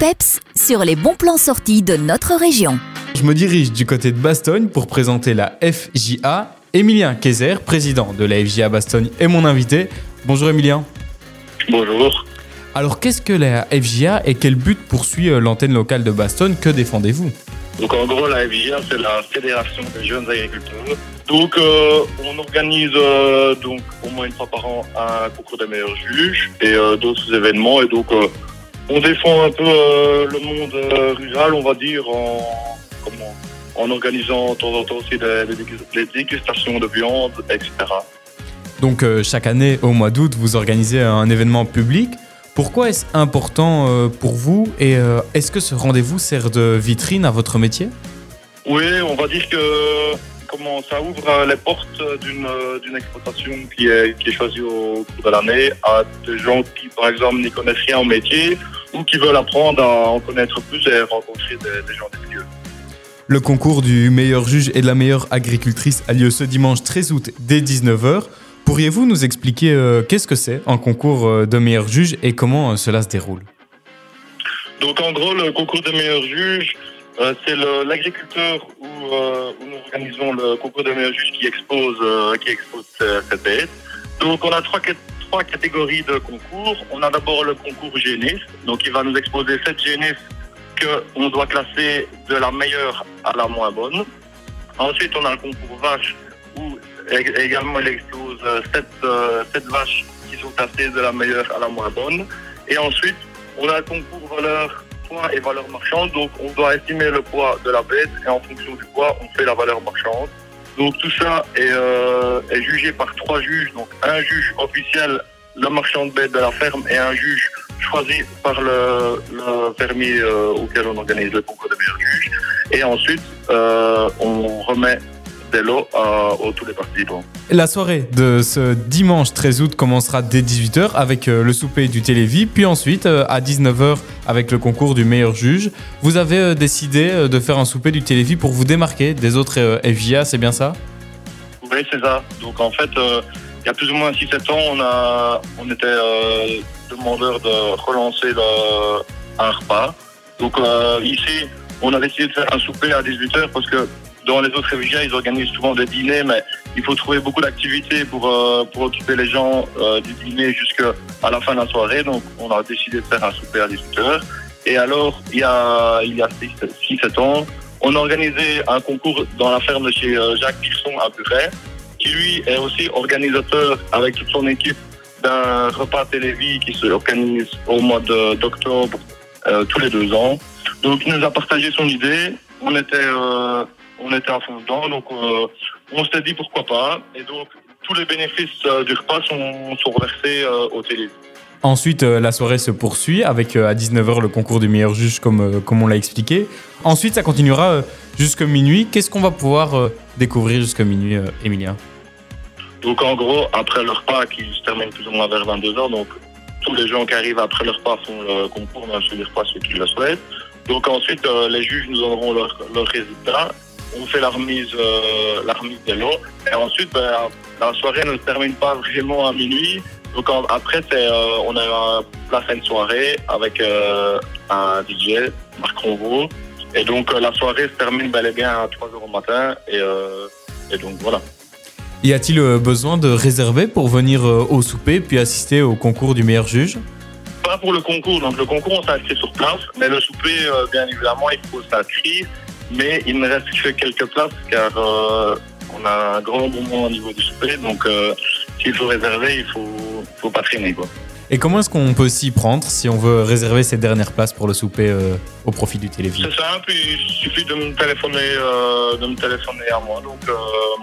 PEPS sur les bons plans sortis de notre région. Je me dirige du côté de Bastogne pour présenter la FJA. Emilien Kayser, président de la FJA Bastogne, est mon invité. Bonjour Emilien. Bonjour. Alors qu'est-ce que la FJA et quel but poursuit euh, l'antenne locale de Bastogne? Que défendez-vous? Donc en gros, la FJA, c'est la Fédération des jeunes agriculteurs. Donc euh, on organise euh, donc au moins une fois par an un concours des meilleurs juges et euh, d'autres événements. Et donc euh, on défend un peu euh, le monde euh, rural, on va dire, en, comment, en organisant de temps en temps aussi des, des dégus- des dégustations de viande, etc. Donc euh, chaque année, au mois d'août, vous organisez un événement public. Pourquoi est-ce important pour vous et est-ce que ce rendez-vous sert de vitrine à votre métier? Oui, on va dire que comment ça ouvre euh, les portes d'une euh, d'une exploitation qui est, qui est choisie au cours de l'année à des gens qui, par exemple, n'y connaissent rien au métier ou qui veulent apprendre à en connaître plus et rencontrer des, des gens des milieux. Le concours du meilleur juge et de la meilleure agricultrice a lieu ce dimanche 13 août dès 19h. Pourriez-vous nous expliquer euh, qu'est-ce que c'est un concours de meilleur juge et comment euh, cela se déroule? Donc, en gros, le concours des meilleurs juges, euh, c'est l'agriculteur où, euh, où nous organisons le concours des meilleurs juges qui expose, euh, qui expose cette bête. Donc, on a trois, cat- trois catégories de concours. On a d'abord le concours génisse. Donc, il va nous exposer sept génisses qu'on doit classer de la meilleure à la moins bonne. Ensuite, on a le concours vache où ég- également il expose euh, sept, sept vaches qui sont classées de la meilleure à la moins bonne. Et ensuite, on a le concours valeur et valeur marchande. Donc, on doit estimer le poids de la bête et en fonction du poids, on fait la valeur marchande. Donc, tout ça est, euh, jugé par trois juges. Donc, un juge officiel, le marchand de bête de la ferme et un juge choisi par le, le fermier euh, auquel on organise le concours de meilleurs juges. Et ensuite, euh, on remet à, aux tous les participants. La soirée de ce dimanche 13 août commencera dès 18h avec euh, le souper du Télévis, puis ensuite euh, à 19h avec le concours du meilleur juge. Vous avez euh, décidé euh, de faire un souper du Télévis pour vous démarquer des autres euh, FJA, c'est bien ça? Oui, c'est ça. Donc en fait, euh, il y a plus ou moins 6-7 ans, on, a, on était euh, demandeur de relancer le, un repas. Donc euh, ici, on a décidé de faire un souper à 18h parce que dans les autres réfugiés, ils organisent souvent des dîners, mais il faut trouver beaucoup d'activités pour, euh, pour occuper les gens euh, du dîner jusqu'à la fin de la soirée. Donc on a décidé de faire un souper à 18h. Et alors, il y a, il y a 6-7 ans, on a organisé un concours dans la ferme de chez euh, Jacques Pierson à Buret, qui lui est aussi organisateur avec toute son équipe d'un repas télévis qui se organise au mois d'octobre euh, tous les deux ans. Donc il nous a partagé son idée, on était, on était à fond dedans, donc euh, on s'est dit pourquoi pas. Et donc tous les bénéfices euh, du repas sont, sont versés euh, au télévis. Ensuite, la soirée se poursuit avec à 19h le concours du meilleur juge, comme, comme on l'a expliqué. Ensuite, ça continuera jusqu'à minuit. Qu'est-ce qu'on va pouvoir découvrir jusqu'à minuit, Emilien Donc en gros, après le repas qui se termine plus ou moins vers 22h, donc tous les gens qui arrivent après le repas font le concours, bien sûr, pas ceux qui le souhaitent. Donc ensuite, euh, les juges nous donneront leurs leurs résultats. On fait la remise, euh, la remise des lots. Et ensuite, ben, la soirée ne se termine pas vraiment à minuit. Donc en- après, c'est, euh, on a un- la fin de soirée avec euh, un DJ, Marc Ronvaux. Et donc la soirée se termine bel et bien à 3h au matin. Et, et donc voilà. Y a-t-il besoin de réserver pour venir au souper puis assister au concours du meilleur juge? Pas pour le concours. Donc le concours, on s'inscrit sur place. Mais le souper, bien évidemment, il faut s'inscrire. Mais il ne reste que quelques places car euh, on a un grand moment au niveau du souper. Donc euh, s'il faut réserver, il faut, faut pas traîner. Quoi. Et comment est-ce qu'on peut s'y prendre si on veut réserver ces dernières places pour le souper euh, au profit du Télévis C'est simple, il suffit de me téléphoner, euh, de me téléphoner à moi. Donc euh,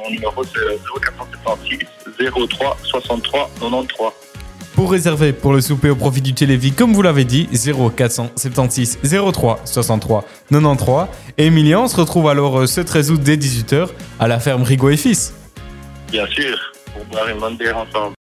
mon numéro c'est 0476 03 63 93. Pour réserver pour le souper au profit du Télévis, comme vous l'avez dit, 0476 03 63 93. Et Emilien, on se retrouve alors euh, ce 13 août dès 18h à la ferme Rigaud et Fils. Bien sûr, pour boire une bonne bière ensemble.